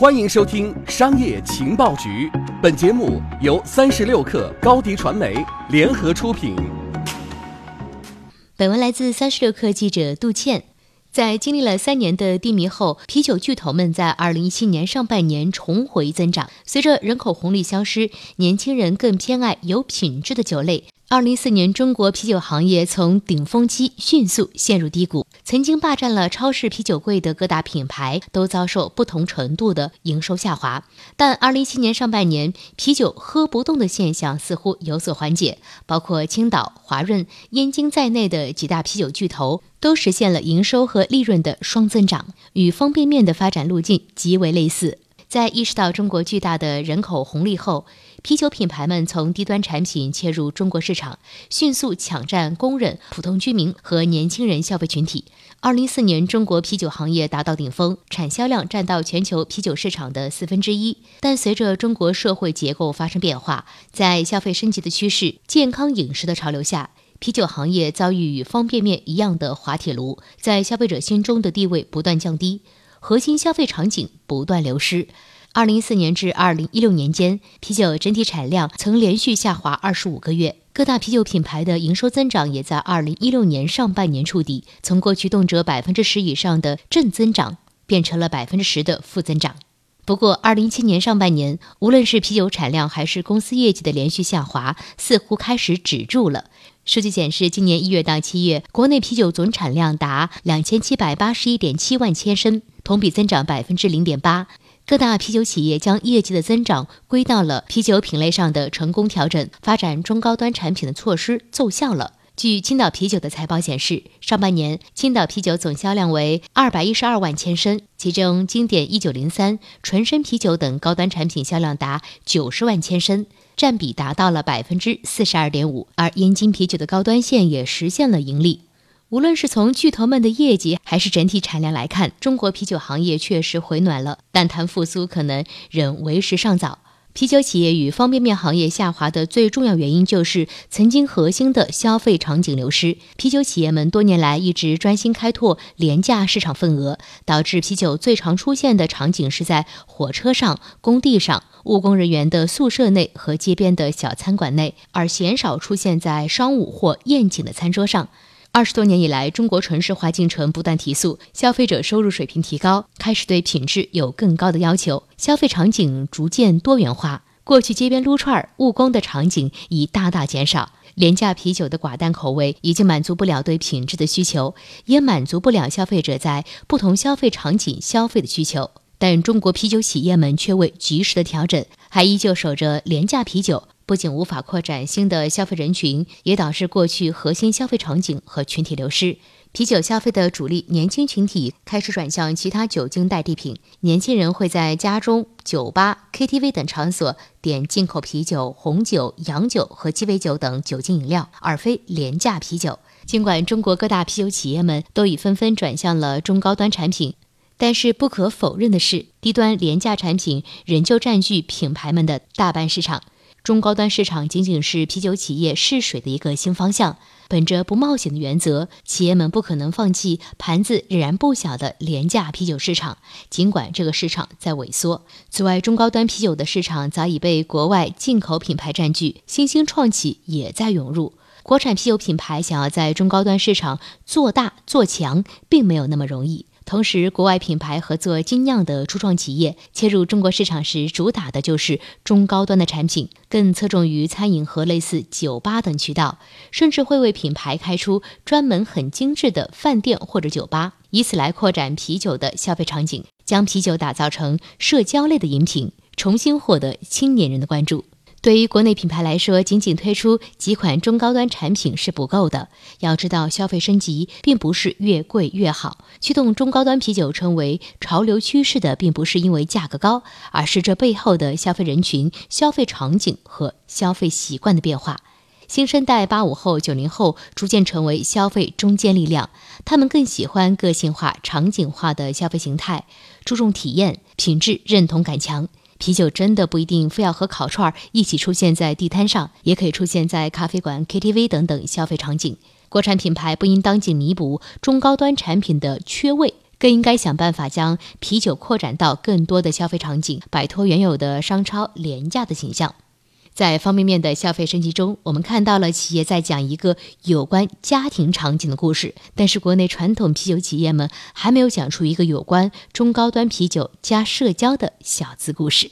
欢迎收听《商业情报局》，本节目由三十六克高低传媒联合出品。本文来自三十六克记者杜倩。在经历了三年的低迷后，啤酒巨头们在二零一七年上半年重回增长。随着人口红利消失，年轻人更偏爱有品质的酒类。二零一四年，中国啤酒行业从顶峰期迅速陷入低谷，曾经霸占了超市啤酒柜的各大品牌都遭受不同程度的营收下滑。但二零一七年上半年，啤酒喝不动的现象似乎有所缓解，包括青岛、华润、燕京在内的几大啤酒巨头都实现了营收和利润的双增长，与方便面的发展路径极为类似。在意识到中国巨大的人口红利后，啤酒品牌们从低端产品切入中国市场，迅速抢占工人、普通居民和年轻人消费群体。二零一四年，中国啤酒行业达到顶峰，产销量占到全球啤酒市场的四分之一。但随着中国社会结构发生变化，在消费升级的趋势、健康饮食的潮流下，啤酒行业遭遇与方便面一样的滑铁卢，在消费者心中的地位不断降低。核心消费场景不断流失。二零一四年至二零一六年间，啤酒整体产量曾连续下滑二十五个月，各大啤酒品牌的营收增长也在二零一六年上半年触底，从过去动辄百分之十以上的正增长，变成了百分之十的负增长。不过，二零一七年上半年，无论是啤酒产量还是公司业绩的连续下滑，似乎开始止住了。数据显示，今年一月到七月，国内啤酒总产量达两千七百八十一点七万千升，同比增长百分之零点八。各大啤酒企业将业绩的增长归到了啤酒品类上的成功调整，发展中高端产品的措施奏效了。据青岛啤酒的财报显示，上半年青岛啤酒总销量为二百一十二万千升，其中经典一九零三、纯生啤酒等高端产品销量达九十万千升。占比达到了百分之四十二点五，而燕京啤酒的高端线也实现了盈利。无论是从巨头们的业绩，还是整体产量来看，中国啤酒行业确实回暖了，但谈复苏可能仍为时尚早。啤酒企业与方便面行业下滑的最重要原因，就是曾经核心的消费场景流失。啤酒企业们多年来一直专心开拓廉价市场份额，导致啤酒最常出现的场景是在火车上、工地上、务工人员的宿舍内和街边的小餐馆内，而鲜少出现在商务或宴请的餐桌上。二十多年以来，中国城市化进程不断提速，消费者收入水平提高，开始对品质有更高的要求，消费场景逐渐多元化。过去街边撸串、务工的场景已大大减少，廉价啤酒的寡淡口味已经满足不了对品质的需求，也满足不了消费者在不同消费场景消费的需求。但中国啤酒企业们却未及时的调整，还依旧守着廉价啤酒。不仅无法扩展新的消费人群，也导致过去核心消费场景和群体流失。啤酒消费的主力年轻群体开始转向其他酒精代替品。年轻人会在家中、酒吧、KTV 等场所点进口啤酒、红酒、洋酒和鸡尾酒等酒精饮料，而非廉价啤酒。尽管中国各大啤酒企业们都已纷纷转向了中高端产品，但是不可否认的是，低端廉价产品仍旧占据品牌们的大半市场。中高端市场仅仅是啤酒企业试水的一个新方向。本着不冒险的原则，企业们不可能放弃盘子仍然不小的廉价啤酒市场，尽管这个市场在萎缩。此外，中高端啤酒的市场早已被国外进口品牌占据，新兴创企也在涌入。国产啤酒品牌想要在中高端市场做大做强，并没有那么容易。同时，国外品牌合作精酿的初创企业切入中国市场时，主打的就是中高端的产品，更侧重于餐饮和类似酒吧等渠道，甚至会为品牌开出专门很精致的饭店或者酒吧，以此来扩展啤酒的消费场景，将啤酒打造成社交类的饮品，重新获得青年人的关注。对于国内品牌来说，仅仅推出几款中高端产品是不够的。要知道，消费升级并不是越贵越好。驱动中高端啤酒成为潮流趋势的，并不是因为价格高，而是这背后的消费人群、消费场景和消费习惯的变化。新生代八五后、九零后逐渐成为消费中坚力量，他们更喜欢个性化、场景化的消费形态，注重体验、品质认同感强。啤酒真的不一定非要和烤串一起出现在地摊上，也可以出现在咖啡馆、KTV 等等消费场景。国产品牌不应当仅弥补中高端产品的缺位，更应该想办法将啤酒扩展到更多的消费场景，摆脱原有的商超廉价的形象。在方便面的消费升级中，我们看到了企业在讲一个有关家庭场景的故事，但是国内传统啤酒企业们还没有讲出一个有关中高端啤酒加社交的小资故事。